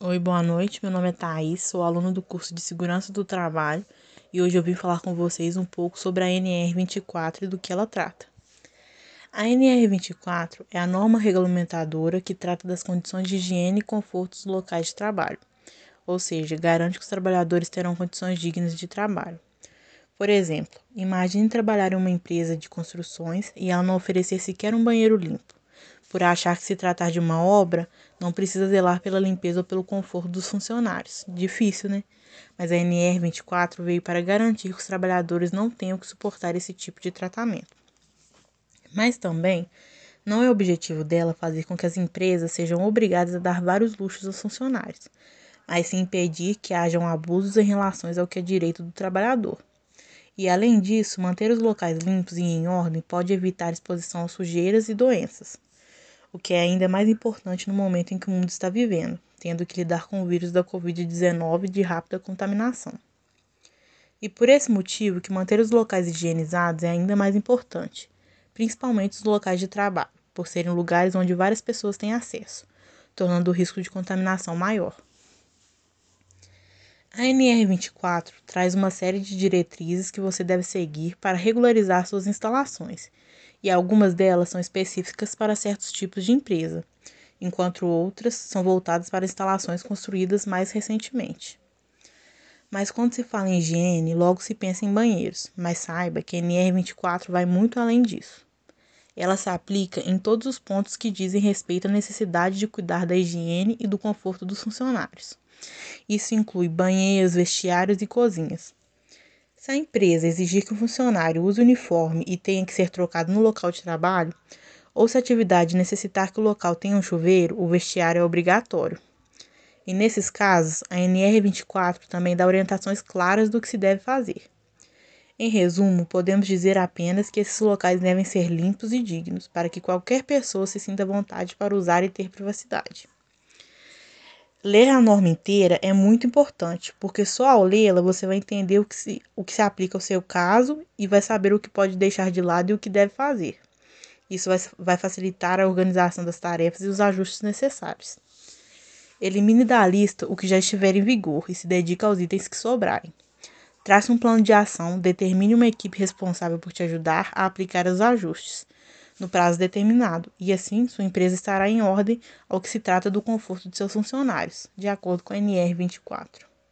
Oi, boa noite. Meu nome é Thaís, sou aluno do curso de Segurança do Trabalho e hoje eu vim falar com vocês um pouco sobre a NR24 e do que ela trata. A NR24 é a norma regulamentadora que trata das condições de higiene e conforto dos locais de trabalho, ou seja, garante que os trabalhadores terão condições dignas de trabalho. Por exemplo, imagine trabalhar em uma empresa de construções e ela não oferecer sequer um banheiro limpo. Por achar que se tratar de uma obra, não precisa zelar pela limpeza ou pelo conforto dos funcionários. Difícil, né? Mas a NR24 veio para garantir que os trabalhadores não tenham que suportar esse tipo de tratamento. Mas também não é objetivo dela fazer com que as empresas sejam obrigadas a dar vários luxos aos funcionários, mas sim impedir que hajam abusos em relação ao que é direito do trabalhador. E além disso, manter os locais limpos e em ordem pode evitar exposição a sujeiras e doenças o que é ainda mais importante no momento em que o mundo está vivendo, tendo que lidar com o vírus da Covid-19 de rápida contaminação. E por esse motivo que manter os locais higienizados é ainda mais importante, principalmente os locais de trabalho, por serem lugares onde várias pessoas têm acesso, tornando o risco de contaminação maior. A NR24 traz uma série de diretrizes que você deve seguir para regularizar suas instalações e algumas delas são específicas para certos tipos de empresa, enquanto outras são voltadas para instalações construídas mais recentemente. Mas quando se fala em higiene, logo se pensa em banheiros, mas saiba que a NR24 vai muito além disso. Ela se aplica em todos os pontos que dizem respeito à necessidade de cuidar da higiene e do conforto dos funcionários. Isso inclui banheiros, vestiários e cozinhas. Se a empresa exigir que o funcionário use uniforme e tenha que ser trocado no local de trabalho, ou se a atividade necessitar que o local tenha um chuveiro, o vestiário é obrigatório. E nesses casos, a NR24 também dá orientações claras do que se deve fazer. Em resumo, podemos dizer apenas que esses locais devem ser limpos e dignos, para que qualquer pessoa se sinta à vontade para usar e ter privacidade. Ler a norma inteira é muito importante, porque só ao lê-la você vai entender o que, se, o que se aplica ao seu caso e vai saber o que pode deixar de lado e o que deve fazer. Isso vai, vai facilitar a organização das tarefas e os ajustes necessários. Elimine da lista o que já estiver em vigor e se dedique aos itens que sobrarem. Trace um plano de ação, determine uma equipe responsável por te ajudar a aplicar os ajustes no prazo determinado, e assim sua empresa estará em ordem ao que se trata do conforto de seus funcionários, de acordo com a NR 24.